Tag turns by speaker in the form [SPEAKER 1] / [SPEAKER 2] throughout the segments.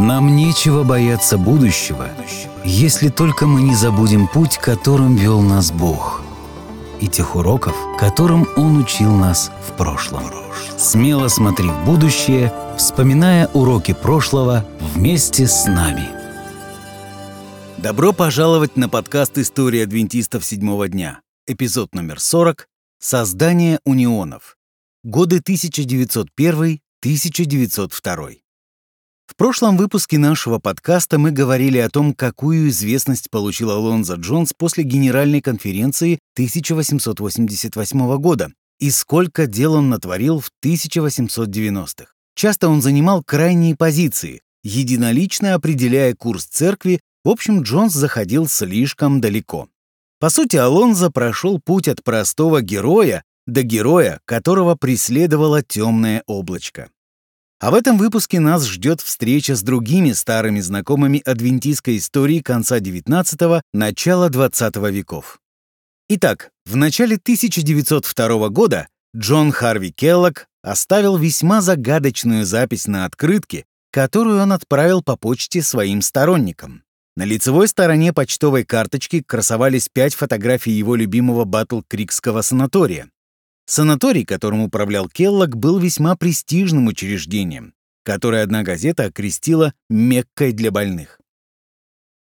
[SPEAKER 1] Нам нечего бояться будущего, если только мы не забудем путь, которым вел нас Бог, и тех уроков, которым Он учил нас в прошлом. Смело смотри в будущее, вспоминая уроки прошлого вместе с нами.
[SPEAKER 2] Добро пожаловать на подкаст «История адвентистов седьмого дня», эпизод номер 40 «Создание унионов. Годы 1901-1902». В прошлом выпуске нашего подкаста мы говорили о том, какую известность получил Алонзо Джонс после Генеральной конференции 1888 года и сколько дел он натворил в 1890-х. Часто он занимал крайние позиции, единолично определяя курс церкви, в общем, Джонс заходил слишком далеко. По сути, Алонзо прошел путь от простого героя до героя, которого преследовало темное облачко. А в этом выпуске нас ждет встреча с другими старыми знакомыми адвентистской истории конца XIX – начала XX веков. Итак, в начале 1902 года Джон Харви Келлог оставил весьма загадочную запись на открытке, которую он отправил по почте своим сторонникам. На лицевой стороне почтовой карточки красовались пять фотографий его любимого Батл-Крикского санатория. Санаторий, которым управлял Келлог, был весьма престижным учреждением, которое одна газета окрестила «Меккой для больных».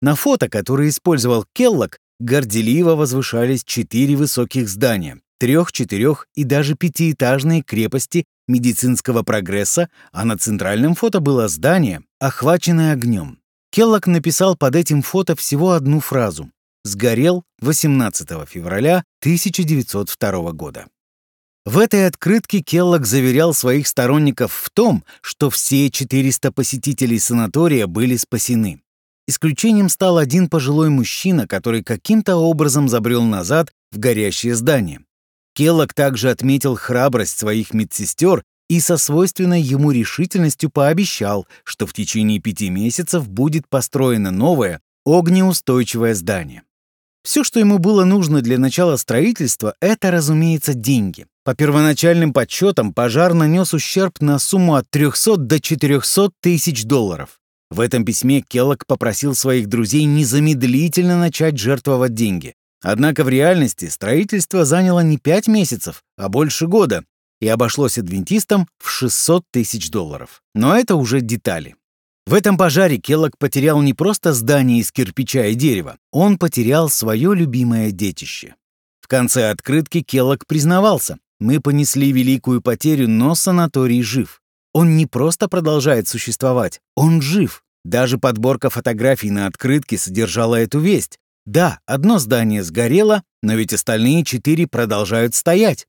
[SPEAKER 2] На фото, которое использовал Келлог, горделиво возвышались четыре высоких здания, трех, четырех и даже пятиэтажные крепости медицинского прогресса, а на центральном фото было здание, охваченное огнем. Келлог написал под этим фото всего одну фразу «Сгорел 18 февраля 1902 года». В этой открытке Келлог заверял своих сторонников в том, что все 400 посетителей санатория были спасены. Исключением стал один пожилой мужчина, который каким-то образом забрел назад в горящее здание. Келлог также отметил храбрость своих медсестер и со свойственной ему решительностью пообещал, что в течение пяти месяцев будет построено новое, огнеустойчивое здание. Все, что ему было нужно для начала строительства, это, разумеется, деньги. По первоначальным подсчетам, пожар нанес ущерб на сумму от 300 до 400 тысяч долларов. В этом письме Келлог попросил своих друзей незамедлительно начать жертвовать деньги. Однако в реальности строительство заняло не 5 месяцев, а больше года, и обошлось адвентистам в 600 тысяч долларов. Но это уже детали. В этом пожаре Келлог потерял не просто здание из кирпича и дерева, он потерял свое любимое детище. В конце открытки Келлог признавался, мы понесли великую потерю, но санаторий жив. Он не просто продолжает существовать, он жив. Даже подборка фотографий на открытке содержала эту весть. Да, одно здание сгорело, но ведь остальные четыре продолжают стоять.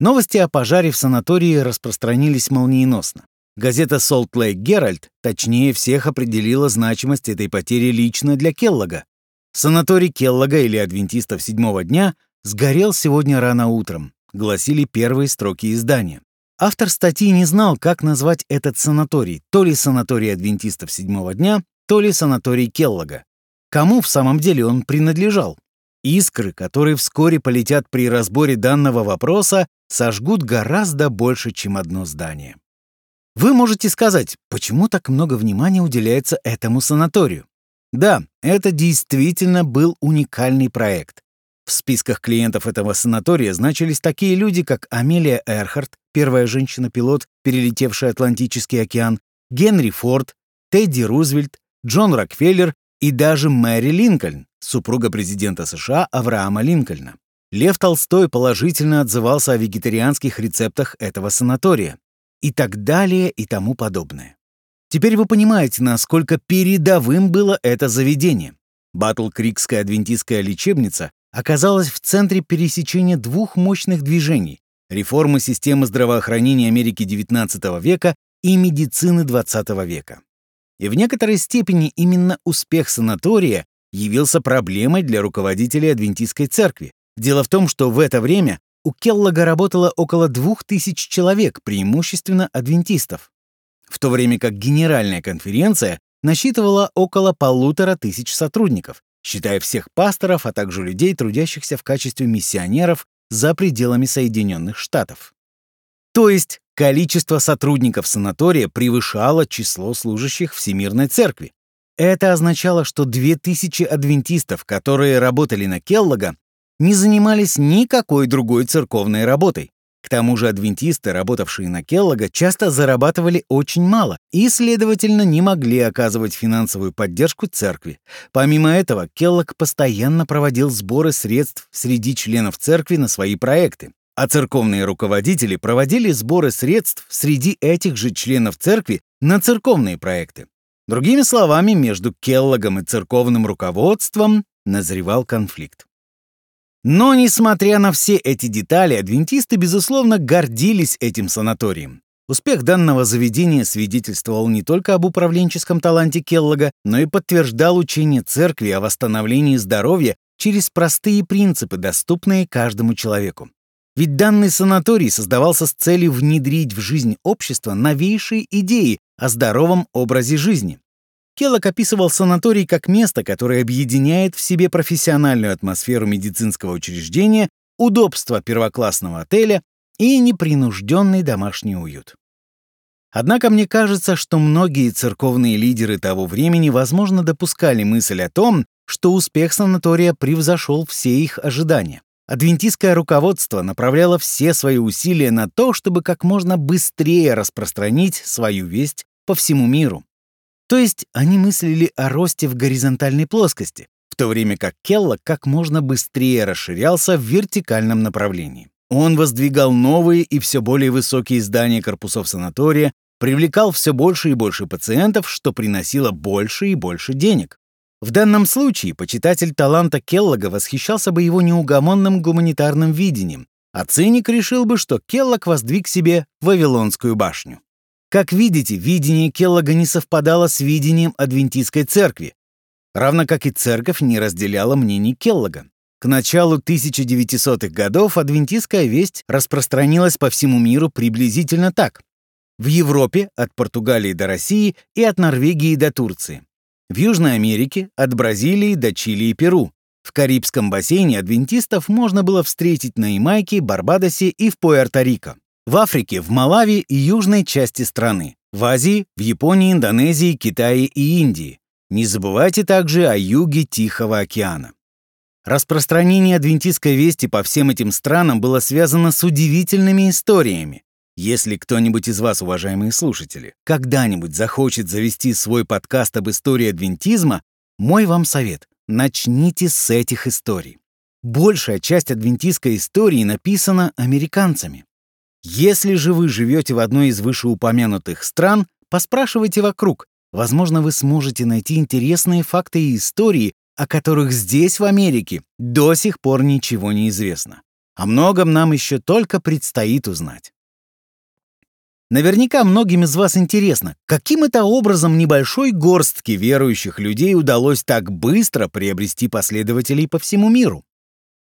[SPEAKER 2] Новости о пожаре в санатории распространились молниеносно. Газета Salt Lake Herald точнее всех определила значимость этой потери лично для Келлога. Санаторий Келлога или адвентистов седьмого дня сгорел сегодня рано утром гласили первые строки издания. Автор статьи не знал, как назвать этот санаторий, то ли санаторий адвентистов седьмого дня, то ли санаторий Келлога. Кому в самом деле он принадлежал? Искры, которые вскоре полетят при разборе данного вопроса, сожгут гораздо больше, чем одно здание. Вы можете сказать, почему так много внимания уделяется этому санаторию? Да, это действительно был уникальный проект. В списках клиентов этого санатория значились такие люди, как Амелия Эрхарт, первая женщина-пилот, перелетевшая Атлантический океан, Генри Форд, Тедди Рузвельт, Джон Рокфеллер и даже Мэри Линкольн, супруга президента США Авраама Линкольна. Лев Толстой положительно отзывался о вегетарианских рецептах этого санатория. И так далее и тому подобное. Теперь вы понимаете, насколько передовым было это заведение. Батл-Крикская адвентистская лечебница оказалась в центре пересечения двух мощных движений — реформы системы здравоохранения Америки XIX века и медицины XX века. И в некоторой степени именно успех санатория явился проблемой для руководителей Адвентистской церкви. Дело в том, что в это время у Келлога работало около двух тысяч человек, преимущественно адвентистов, в то время как Генеральная конференция насчитывала около полутора тысяч сотрудников, считая всех пасторов, а также людей, трудящихся в качестве миссионеров за пределами Соединенных Штатов. То есть, количество сотрудников санатория превышало число служащих Всемирной Церкви. Это означало, что 2000 адвентистов, которые работали на Келлога, не занимались никакой другой церковной работой. К тому же адвентисты, работавшие на Келлога, часто зарабатывали очень мало и, следовательно, не могли оказывать финансовую поддержку церкви. Помимо этого, Келлог постоянно проводил сборы средств среди членов церкви на свои проекты, а церковные руководители проводили сборы средств среди этих же членов церкви на церковные проекты. Другими словами, между Келлогом и церковным руководством назревал конфликт. Но, несмотря на все эти детали, адвентисты, безусловно, гордились этим санаторием. Успех данного заведения свидетельствовал не только об управленческом таланте Келлога, но и подтверждал учение церкви о восстановлении здоровья через простые принципы, доступные каждому человеку. Ведь данный санаторий создавался с целью внедрить в жизнь общества новейшие идеи о здоровом образе жизни. Келлок описывал санаторий как место, которое объединяет в себе профессиональную атмосферу медицинского учреждения, удобство первоклассного отеля и непринужденный домашний уют. Однако мне кажется, что многие церковные лидеры того времени, возможно, допускали мысль о том, что успех санатория превзошел все их ожидания. Адвентистское руководство направляло все свои усилия на то, чтобы как можно быстрее распространить свою весть по всему миру. То есть они мыслили о росте в горизонтальной плоскости, в то время как Келла как можно быстрее расширялся в вертикальном направлении. Он воздвигал новые и все более высокие здания корпусов санатория, привлекал все больше и больше пациентов, что приносило больше и больше денег. В данном случае почитатель таланта Келлога восхищался бы его неугомонным гуманитарным видением, а циник решил бы, что Келлог воздвиг себе Вавилонскую башню. Как видите, видение Келлога не совпадало с видением Адвентистской церкви, равно как и церковь не разделяла мнений Келлога. К началу 1900-х годов адвентистская весть распространилась по всему миру приблизительно так. В Европе от Португалии до России и от Норвегии до Турции. В Южной Америке от Бразилии до Чили и Перу. В Карибском бассейне адвентистов можно было встретить на Ямайке, Барбадосе и в Пуэрто-Рико. В Африке, в Малави и южной части страны. В Азии, в Японии, Индонезии, Китае и Индии. Не забывайте также о юге Тихого океана. Распространение адвентистской вести по всем этим странам было связано с удивительными историями, если кто-нибудь из вас, уважаемые слушатели, когда-нибудь захочет завести свой подкаст об истории адвентизма, мой вам совет — начните с этих историй. Большая часть адвентистской истории написана американцами. Если же вы живете в одной из вышеупомянутых стран, поспрашивайте вокруг. Возможно, вы сможете найти интересные факты и истории, о которых здесь, в Америке, до сих пор ничего не известно. О многом нам еще только предстоит узнать. Наверняка многим из вас интересно, каким это образом небольшой горстке верующих людей удалось так быстро приобрести последователей по всему миру?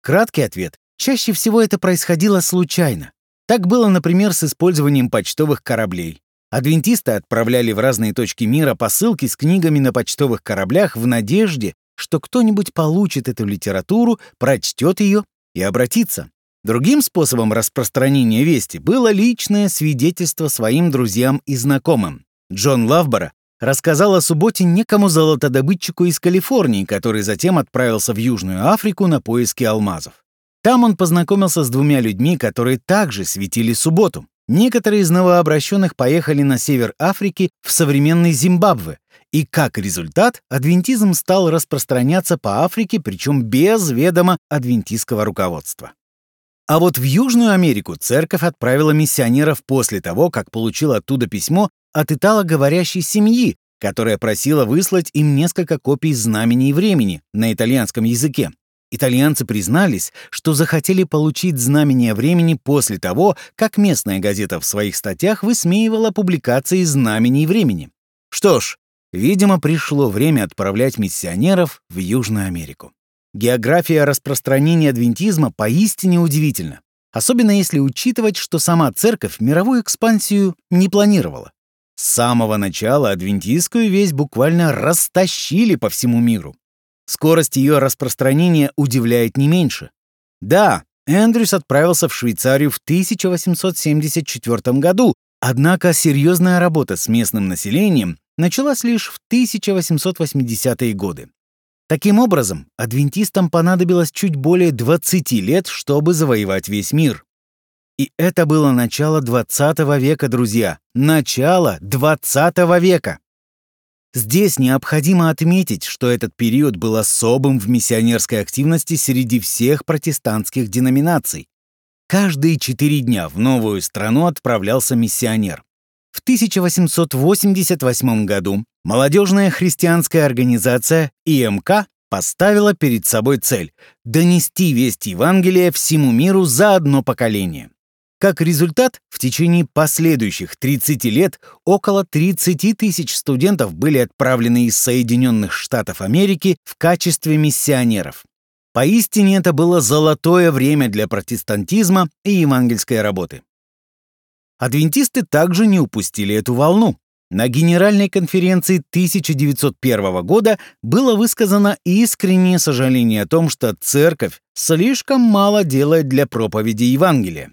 [SPEAKER 2] Краткий ответ. Чаще всего это происходило случайно. Так было, например, с использованием почтовых кораблей. Адвентисты отправляли в разные точки мира посылки с книгами на почтовых кораблях в надежде, что кто-нибудь получит эту литературу, прочтет ее и обратится. Другим способом распространения вести было личное свидетельство своим друзьям и знакомым. Джон Лавбора рассказал о субботе некому золотодобытчику из Калифорнии, который затем отправился в Южную Африку на поиски алмазов. Там он познакомился с двумя людьми, которые также светили субботу. Некоторые из новообращенных поехали на север Африки в современный Зимбабве, и как результат адвентизм стал распространяться по Африке, причем без ведома адвентистского руководства. А вот в Южную Америку церковь отправила миссионеров после того, как получила оттуда письмо от италоговорящей семьи, которая просила выслать им несколько копий знамений времени на итальянском языке. Итальянцы признались, что захотели получить знамения времени после того, как местная газета в своих статьях высмеивала публикации знамений времени. Что ж, видимо, пришло время отправлять миссионеров в Южную Америку. География распространения адвентизма поистине удивительна, особенно если учитывать, что сама церковь мировую экспансию не планировала. С самого начала адвентистскую весть буквально растащили по всему миру. Скорость ее распространения удивляет не меньше. Да, Эндрюс отправился в Швейцарию в 1874 году, однако серьезная работа с местным населением началась лишь в 1880-е годы. Таким образом, адвентистам понадобилось чуть более 20 лет, чтобы завоевать весь мир. И это было начало 20 века, друзья. Начало 20 века. Здесь необходимо отметить, что этот период был особым в миссионерской активности среди всех протестантских деноминаций. Каждые четыре дня в новую страну отправлялся миссионер. В 1888 году молодежная христианская организация ИМК поставила перед собой цель – донести весть Евангелия всему миру за одно поколение. Как результат, в течение последующих 30 лет около 30 тысяч студентов были отправлены из Соединенных Штатов Америки в качестве миссионеров. Поистине это было золотое время для протестантизма и евангельской работы. Адвентисты также не упустили эту волну. На Генеральной конференции 1901 года было высказано искреннее сожаление о том, что церковь слишком мало делает для проповеди Евангелия.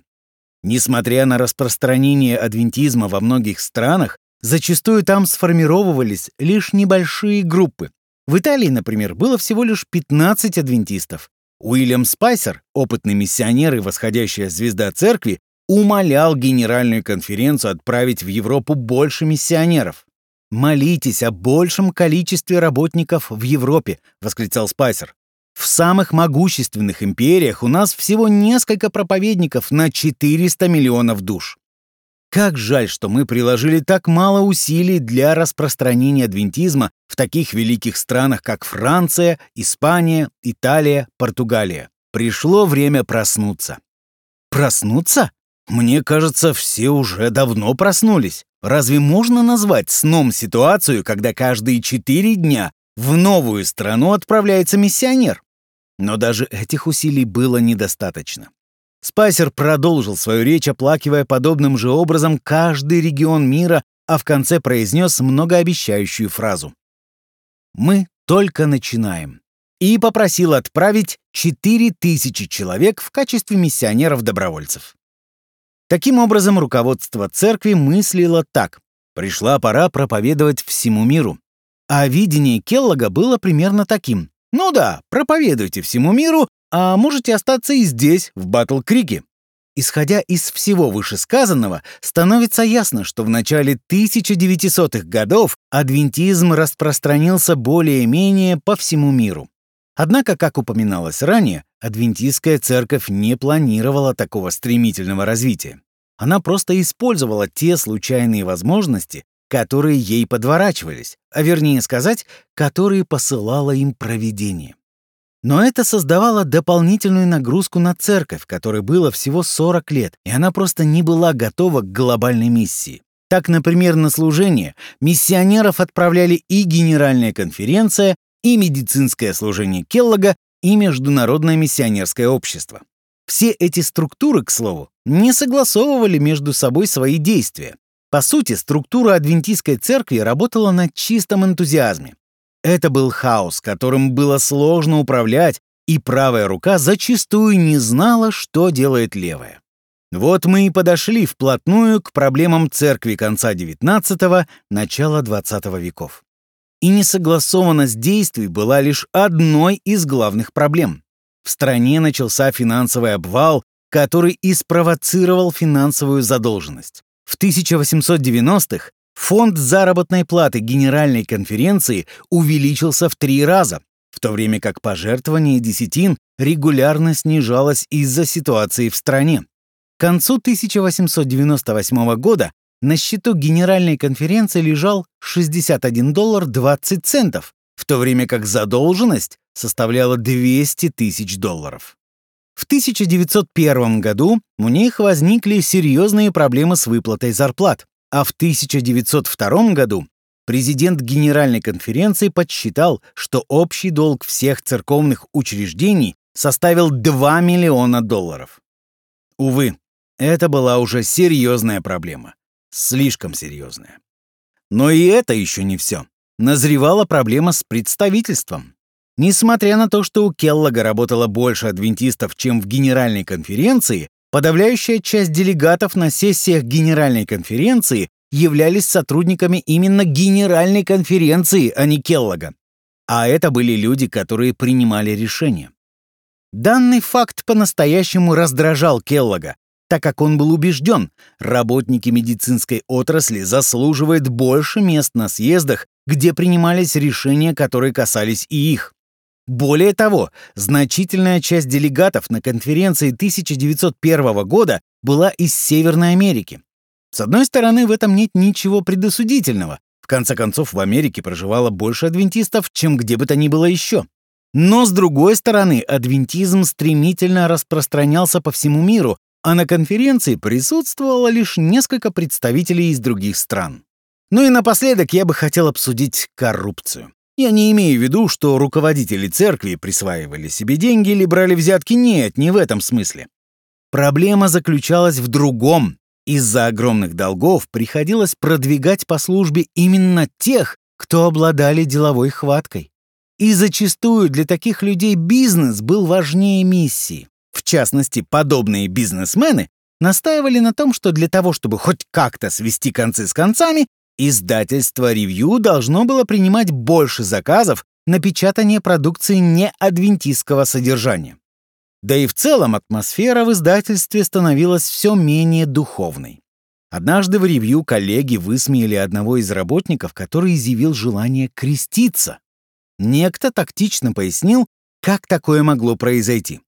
[SPEAKER 2] Несмотря на распространение адвентизма во многих странах, зачастую там сформировывались лишь небольшие группы. В Италии, например, было всего лишь 15 адвентистов. Уильям Спайсер, опытный миссионер и восходящая звезда церкви, умолял Генеральную конференцию отправить в Европу больше миссионеров. «Молитесь о большем количестве работников в Европе», — восклицал Спайсер. В самых могущественных империях у нас всего несколько проповедников на 400 миллионов душ. Как жаль, что мы приложили так мало усилий для распространения адвентизма в таких великих странах, как Франция, Испания, Италия, Португалия. Пришло время проснуться. Проснуться? Мне кажется, все уже давно проснулись. Разве можно назвать сном ситуацию, когда каждые четыре дня в новую страну отправляется миссионер. Но даже этих усилий было недостаточно. Спайсер продолжил свою речь, оплакивая подобным же образом каждый регион мира, а в конце произнес многообещающую фразу. «Мы только начинаем» и попросил отправить 4000 человек в качестве миссионеров-добровольцев. Таким образом, руководство церкви мыслило так. Пришла пора проповедовать всему миру. А видение Келлога было примерно таким. Ну да, проповедуйте всему миру, а можете остаться и здесь, в Батл-Крике. Исходя из всего вышесказанного, становится ясно, что в начале 1900-х годов адвентизм распространился более-менее по всему миру. Однако, как упоминалось ранее, адвентистская церковь не планировала такого стремительного развития. Она просто использовала те случайные возможности, которые ей подворачивались, а вернее сказать, которые посылало им провидение. Но это создавало дополнительную нагрузку на церковь, которой было всего 40 лет, и она просто не была готова к глобальной миссии. Так, например, на служение миссионеров отправляли и Генеральная конференция, и медицинское служение Келлога, и Международное миссионерское общество. Все эти структуры, к слову, не согласовывали между собой свои действия, по сути, структура адвентистской церкви работала на чистом энтузиазме. Это был хаос, которым было сложно управлять, и правая рука зачастую не знала, что делает левая. Вот мы и подошли вплотную к проблемам церкви конца XIX – начала XX веков. И несогласованность действий была лишь одной из главных проблем. В стране начался финансовый обвал, который и спровоцировал финансовую задолженность. В 1890-х фонд заработной платы Генеральной конференции увеличился в три раза, в то время как пожертвование десятин регулярно снижалось из-за ситуации в стране. К концу 1898 года на счету Генеральной конференции лежал 61 доллар 20 центов, в то время как задолженность составляла 200 тысяч долларов. В 1901 году у них возникли серьезные проблемы с выплатой зарплат, а в 1902 году президент Генеральной конференции подсчитал, что общий долг всех церковных учреждений составил 2 миллиона долларов. Увы, это была уже серьезная проблема. Слишком серьезная. Но и это еще не все. Назревала проблема с представительством. Несмотря на то, что у Келлога работало больше адвентистов, чем в Генеральной конференции, подавляющая часть делегатов на сессиях Генеральной конференции являлись сотрудниками именно Генеральной конференции, а не Келлога. А это были люди, которые принимали решения. Данный факт по-настоящему раздражал Келлога, так как он был убежден, работники медицинской отрасли заслуживают больше мест на съездах, где принимались решения, которые касались и их. Более того, значительная часть делегатов на конференции 1901 года была из Северной Америки. С одной стороны, в этом нет ничего предосудительного. В конце концов, в Америке проживало больше адвентистов, чем где бы то ни было еще. Но, с другой стороны, адвентизм стремительно распространялся по всему миру, а на конференции присутствовало лишь несколько представителей из других стран. Ну и напоследок я бы хотел обсудить коррупцию. Я не имею в виду, что руководители церкви присваивали себе деньги или брали взятки. Нет, не в этом смысле. Проблема заключалась в другом. Из-за огромных долгов приходилось продвигать по службе именно тех, кто обладали деловой хваткой. И зачастую для таких людей бизнес был важнее миссии. В частности, подобные бизнесмены настаивали на том, что для того, чтобы хоть как-то свести концы с концами, издательство «Ревью» должно было принимать больше заказов на печатание продукции неадвентистского содержания. Да и в целом атмосфера в издательстве становилась все менее духовной. Однажды в ревью коллеги высмеяли одного из работников, который изъявил желание креститься. Некто тактично пояснил, как такое могло произойти.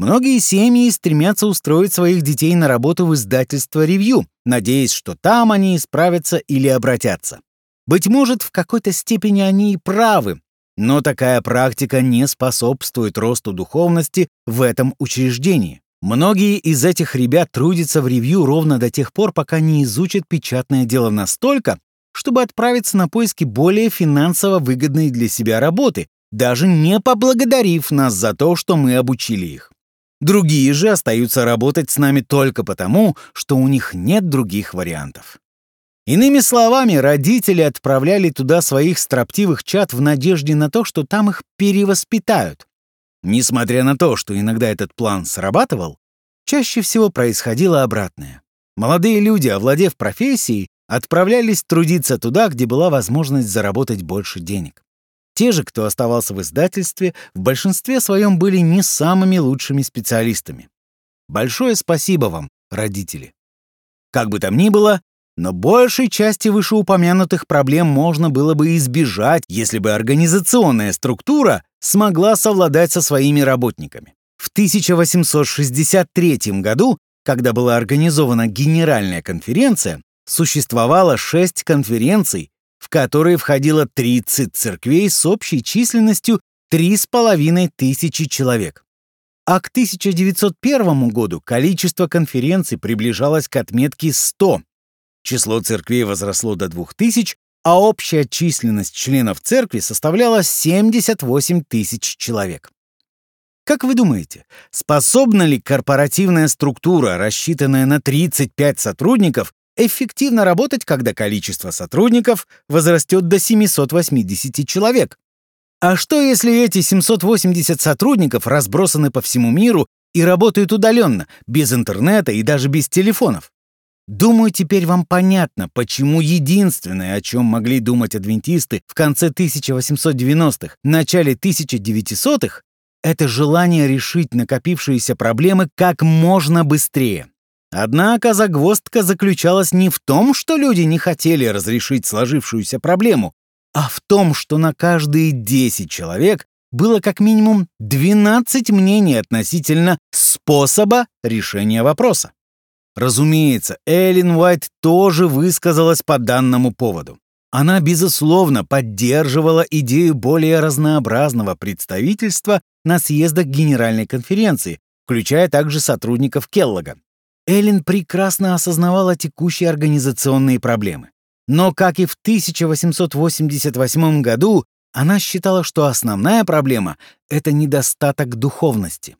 [SPEAKER 2] Многие семьи стремятся устроить своих детей на работу в издательство «Ревью», надеясь, что там они исправятся или обратятся. Быть может, в какой-то степени они и правы, но такая практика не способствует росту духовности в этом учреждении. Многие из этих ребят трудятся в ревью ровно до тех пор, пока не изучат печатное дело настолько, чтобы отправиться на поиски более финансово выгодной для себя работы, даже не поблагодарив нас за то, что мы обучили их. Другие же остаются работать с нами только потому, что у них нет других вариантов. Иными словами, родители отправляли туда своих строптивых чад в надежде на то, что там их перевоспитают. Несмотря на то, что иногда этот план срабатывал, чаще всего происходило обратное. Молодые люди, овладев профессией, отправлялись трудиться туда, где была возможность заработать больше денег. Те же, кто оставался в издательстве, в большинстве своем были не самыми лучшими специалистами. Большое спасибо вам, родители. Как бы там ни было, но большей части вышеупомянутых проблем можно было бы избежать, если бы организационная структура смогла совладать со своими работниками. В 1863 году, когда была организована Генеральная конференция, существовало шесть конференций, в которые входило 30 церквей с общей численностью 3,5 тысячи человек. А к 1901 году количество конференций приближалось к отметке 100. Число церквей возросло до 2000, а общая численность членов церкви составляла 78 тысяч человек. Как вы думаете, способна ли корпоративная структура, рассчитанная на 35 сотрудников, эффективно работать, когда количество сотрудников возрастет до 780 человек. А что, если эти 780 сотрудников разбросаны по всему миру и работают удаленно, без интернета и даже без телефонов? Думаю, теперь вам понятно, почему единственное, о чем могли думать адвентисты в конце 1890-х, начале 1900-х, это желание решить накопившиеся проблемы как можно быстрее. Однако загвоздка заключалась не в том, что люди не хотели разрешить сложившуюся проблему, а в том, что на каждые 10 человек было как минимум 12 мнений относительно способа решения вопроса. Разумеется, Эллен Уайт тоже высказалась по данному поводу. Она, безусловно, поддерживала идею более разнообразного представительства на съездах Генеральной конференции, включая также сотрудников Келлога. Эллен прекрасно осознавала текущие организационные проблемы. Но, как и в 1888 году, она считала, что основная проблема — это недостаток духовности.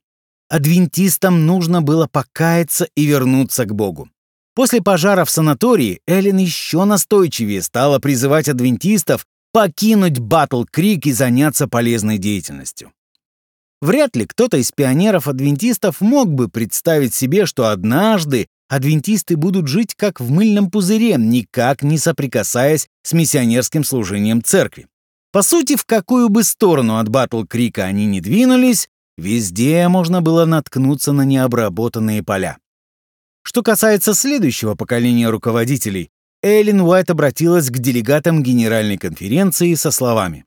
[SPEAKER 2] Адвентистам нужно было покаяться и вернуться к Богу. После пожара в санатории Эллен еще настойчивее стала призывать адвентистов покинуть Батл-Крик и заняться полезной деятельностью. Вряд ли кто-то из пионеров-адвентистов мог бы представить себе, что однажды адвентисты будут жить как в мыльном пузыре, никак не соприкасаясь с миссионерским служением церкви. По сути, в какую бы сторону от Батл-Крика они ни двинулись, везде можно было наткнуться на необработанные поля. Что касается следующего поколения руководителей, Эллен Уайт обратилась к делегатам Генеральной конференции со словами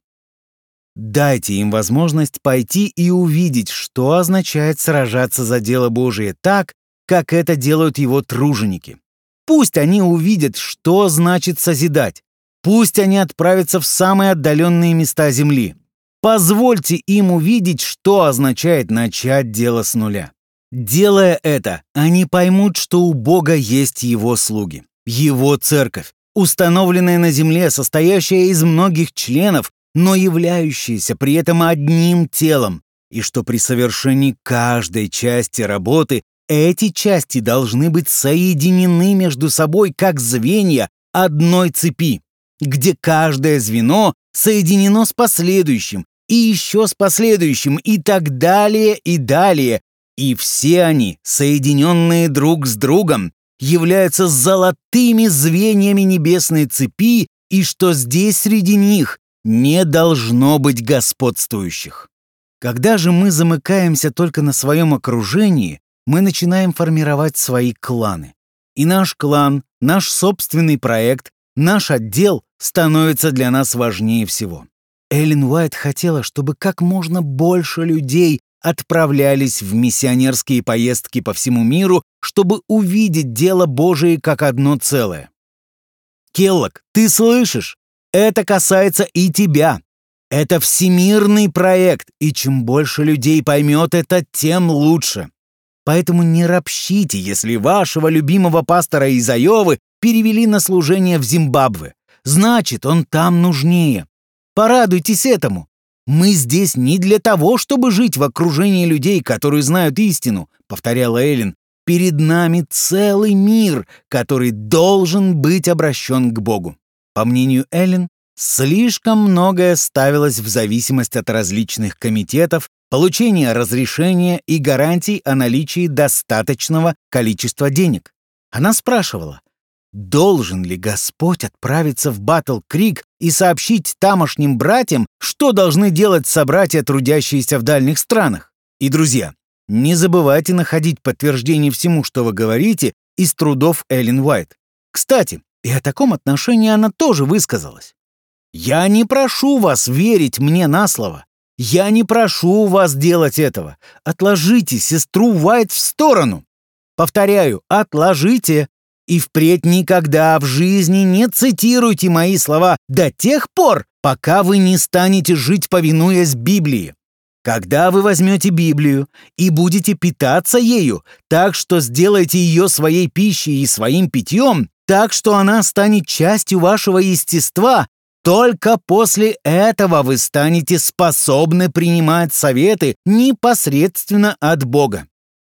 [SPEAKER 2] Дайте им возможность пойти и увидеть, что означает сражаться за дело Божие так, как это делают его труженики. Пусть они увидят, что значит созидать. Пусть они отправятся в самые отдаленные места земли. Позвольте им увидеть, что означает начать дело с нуля. Делая это, они поймут, что у Бога есть его слуги, его церковь, установленная на земле, состоящая из многих членов, но являющиеся при этом одним телом, и что при совершении каждой части работы эти части должны быть соединены между собой как звенья одной цепи, где каждое звено соединено с последующим, и еще с последующим, и так далее, и далее, и все они, соединенные друг с другом, являются золотыми звеньями небесной цепи, и что здесь среди них не должно быть господствующих. Когда же мы замыкаемся только на своем окружении, мы начинаем формировать свои кланы. И наш клан, наш собственный проект, наш отдел становится для нас важнее всего. Эллен Уайт хотела, чтобы как можно больше людей отправлялись в миссионерские поездки по всему миру, чтобы увидеть дело Божие как одно целое. Келлок, ты слышишь? Это касается и тебя. Это всемирный проект, и чем больше людей поймет это, тем лучше. Поэтому не ропщите, если вашего любимого пастора из Айовы перевели на служение в Зимбабве. Значит, он там нужнее. Порадуйтесь этому. Мы здесь не для того, чтобы жить в окружении людей, которые знают истину, повторяла Эллен. Перед нами целый мир, который должен быть обращен к Богу. По мнению Эллен, слишком многое ставилось в зависимость от различных комитетов, получения разрешения и гарантий о наличии достаточного количества денег. Она спрашивала, должен ли Господь отправиться в Батл-Крик и сообщить тамошним братьям, что должны делать собратья, трудящиеся в дальних странах? И, друзья, не забывайте находить подтверждение всему, что вы говорите, из трудов Эллен Уайт. Кстати, и о таком отношении она тоже высказалась. «Я не прошу вас верить мне на слово. Я не прошу вас делать этого. Отложите сестру Уайт в сторону. Повторяю, отложите. И впредь никогда в жизни не цитируйте мои слова до тех пор, пока вы не станете жить, повинуясь Библии. Когда вы возьмете Библию и будете питаться ею, так что сделаете ее своей пищей и своим питьем, так что она станет частью вашего естества, только после этого вы станете способны принимать советы непосредственно от Бога.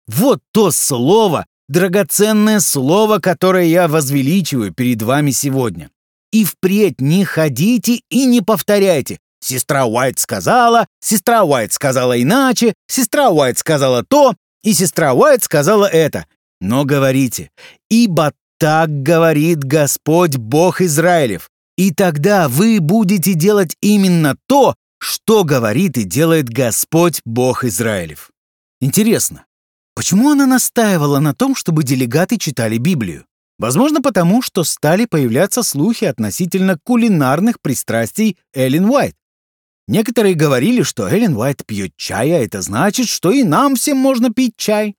[SPEAKER 2] Вот то слово, драгоценное слово, которое я возвеличиваю перед вами сегодня. И впредь не ходите и не повторяйте. Сестра Уайт сказала, сестра Уайт сказала иначе, сестра Уайт сказала то, и сестра Уайт сказала это. Но говорите, ибо так говорит Господь Бог Израилев. И тогда вы будете делать именно то, что говорит и делает Господь Бог Израилев. Интересно, почему она настаивала на том, чтобы делегаты читали Библию? Возможно, потому что стали появляться слухи относительно кулинарных пристрастий Эллен Уайт. Некоторые говорили, что Эллен Уайт пьет чай, а это значит, что и нам всем можно пить чай.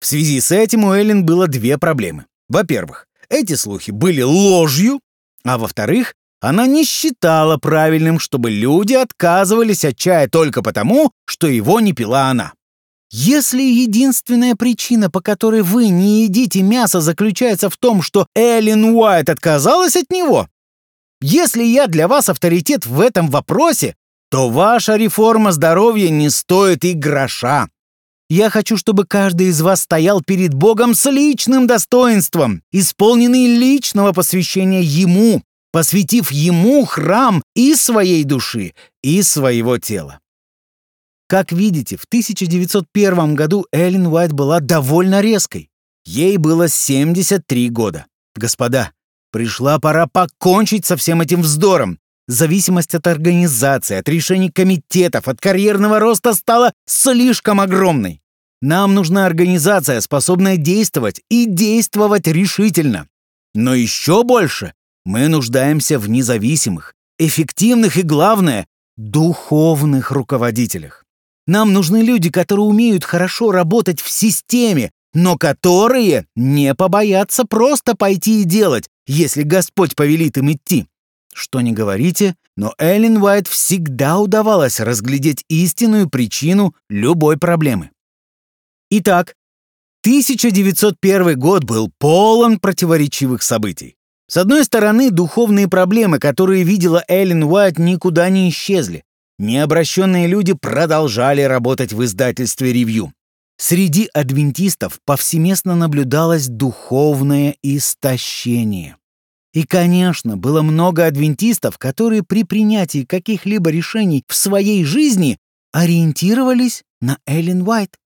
[SPEAKER 2] В связи с этим у Эллен было две проблемы. Во-первых, эти слухи были ложью, а во-вторых, она не считала правильным, чтобы люди отказывались от чая только потому, что его не пила она. Если единственная причина, по которой вы не едите мясо, заключается в том, что Эллен Уайт отказалась от него, если я для вас авторитет в этом вопросе, то ваша реформа здоровья не стоит и гроша. Я хочу, чтобы каждый из вас стоял перед Богом с личным достоинством, исполненный личного посвящения Ему, посвятив ему храм и своей души, и своего тела. Как видите, в 1901 году Эллен Уайт была довольно резкой. Ей было 73 года. Господа, пришла пора покончить со всем этим вздором. Зависимость от организации, от решений комитетов, от карьерного роста стала слишком огромной. Нам нужна организация, способная действовать и действовать решительно. Но еще больше мы нуждаемся в независимых, эффективных и, главное, духовных руководителях. Нам нужны люди, которые умеют хорошо работать в системе, но которые не побоятся просто пойти и делать, если Господь повелит им идти. Что не говорите, но Эллен Уайт всегда удавалось разглядеть истинную причину любой проблемы. Итак, 1901 год был полон противоречивых событий. С одной стороны, духовные проблемы, которые видела Эллен Уайт, никуда не исчезли. Необращенные люди продолжали работать в издательстве «Ревью». Среди адвентистов повсеместно наблюдалось духовное истощение. И, конечно, было много адвентистов, которые при принятии каких-либо решений в своей жизни ориентировались на Эллен Уайт.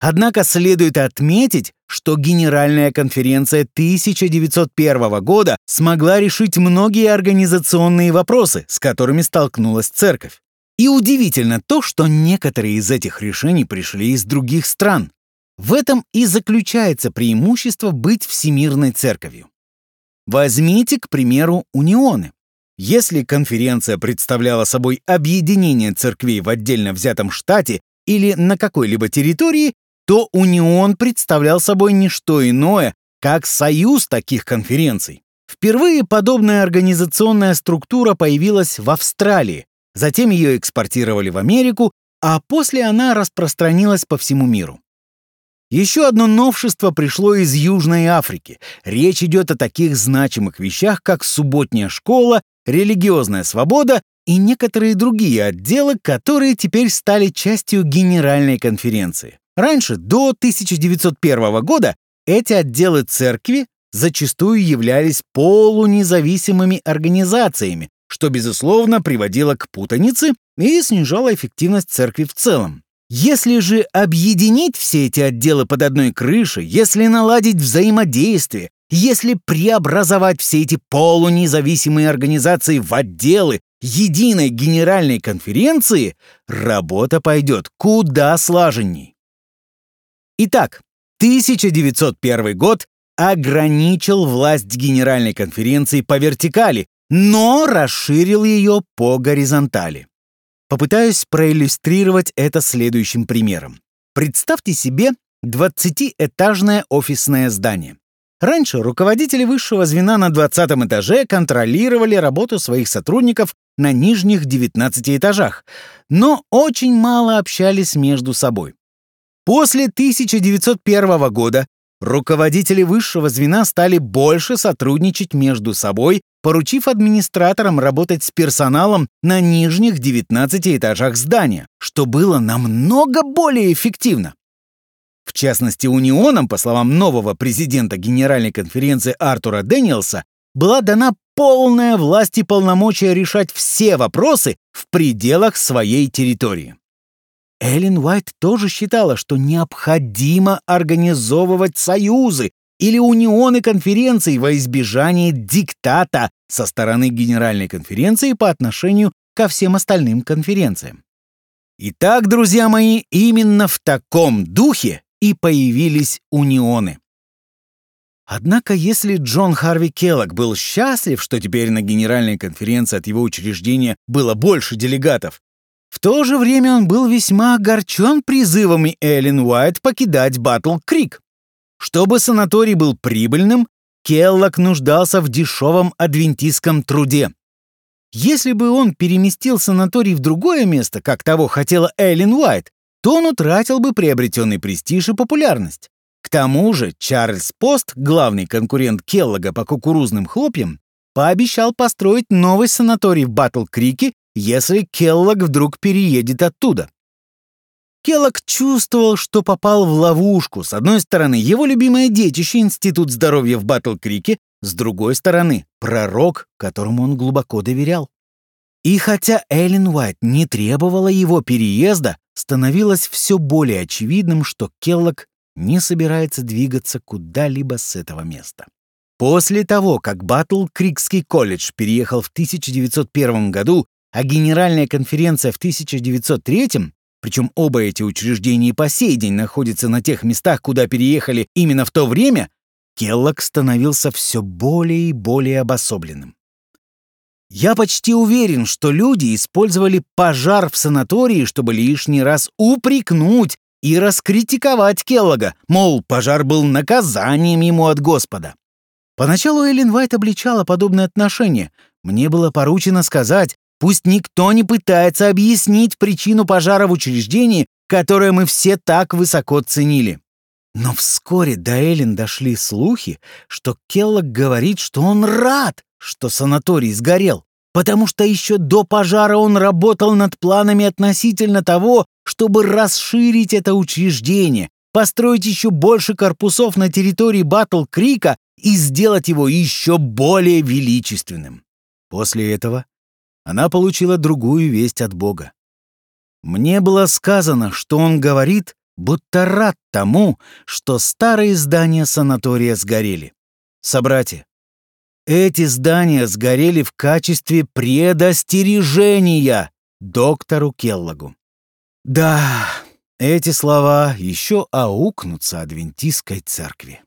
[SPEAKER 2] Однако следует отметить, что Генеральная конференция 1901 года смогла решить многие организационные вопросы, с которыми столкнулась церковь. И удивительно то, что некоторые из этих решений пришли из других стран. В этом и заключается преимущество быть всемирной церковью. Возьмите, к примеру, унионы. Если конференция представляла собой объединение церквей в отдельно взятом штате или на какой-либо территории, то унион представлял собой не что иное, как союз таких конференций. Впервые подобная организационная структура появилась в Австралии, затем ее экспортировали в Америку, а после она распространилась по всему миру. Еще одно новшество пришло из Южной Африки. Речь идет о таких значимых вещах, как субботняя школа, религиозная свобода и некоторые другие отделы, которые теперь стали частью Генеральной конференции. Раньше, до 1901 года, эти отделы церкви зачастую являлись полунезависимыми организациями, что, безусловно, приводило к путанице и снижало эффективность церкви в целом. Если же объединить все эти отделы под одной крышей, если наладить взаимодействие, если преобразовать все эти полунезависимые организации в отделы единой генеральной конференции, работа пойдет куда слаженней. Итак, 1901 год ограничил власть Генеральной конференции по вертикали, но расширил ее по горизонтали. Попытаюсь проиллюстрировать это следующим примером. Представьте себе 20-этажное офисное здание. Раньше руководители высшего звена на 20 этаже контролировали работу своих сотрудников на нижних 19 этажах, но очень мало общались между собой. После 1901 года руководители высшего звена стали больше сотрудничать между собой, поручив администраторам работать с персоналом на нижних 19 этажах здания, что было намного более эффективно. В частности, унионам, по словам нового президента Генеральной конференции Артура Дэниелса, была дана полная власть и полномочия решать все вопросы в пределах своей территории. Эллен Уайт тоже считала, что необходимо организовывать союзы или унионы конференций во избежание диктата со стороны Генеральной конференции по отношению ко всем остальным конференциям. Итак, друзья мои, именно в таком духе и появились унионы. Однако, если Джон Харви Келлог был счастлив, что теперь на Генеральной конференции от его учреждения было больше делегатов, в то же время он был весьма огорчен призывами Эллен Уайт покидать Батл Крик. Чтобы санаторий был прибыльным, Келлок нуждался в дешевом адвентистском труде. Если бы он переместил санаторий в другое место, как того хотела Эллен Уайт, то он утратил бы приобретенный престиж и популярность. К тому же Чарльз Пост, главный конкурент Келлога по кукурузным хлопьям, пообещал построить новый санаторий в Батл-Крике если Келлог вдруг переедет оттуда. Келлог чувствовал, что попал в ловушку. С одной стороны, его любимое детище Институт здоровья в Батл-Крике, с другой стороны, пророк, которому он глубоко доверял. И хотя Эллен Уайт не требовала его переезда, становилось все более очевидным, что Келлог не собирается двигаться куда-либо с этого места. После того, как Батл Крикский колледж переехал в 1901 году, а Генеральная конференция в 1903, причем оба эти учреждения по сей день находятся на тех местах, куда переехали именно в то время, Келлог становился все более и более обособленным. Я почти уверен, что люди использовали пожар в санатории, чтобы лишний раз упрекнуть и раскритиковать Келлога, мол, пожар был наказанием ему от Господа. Поначалу Эллен Вайт обличала подобное отношение. Мне было поручено сказать, пусть никто не пытается объяснить причину пожара в учреждении, которое мы все так высоко ценили. Но вскоре до Эллен дошли слухи, что Келлог говорит, что он рад, что санаторий сгорел, потому что еще до пожара он работал над планами относительно того, чтобы расширить это учреждение, построить еще больше корпусов на территории Батл-Крика и сделать его еще более величественным. После этого она получила другую весть от Бога. Мне было сказано, что он говорит, будто рад тому, что старые здания санатория сгорели. Собратья, эти здания сгорели в качестве предостережения доктору Келлогу. Да, эти слова еще аукнутся адвентистской церкви.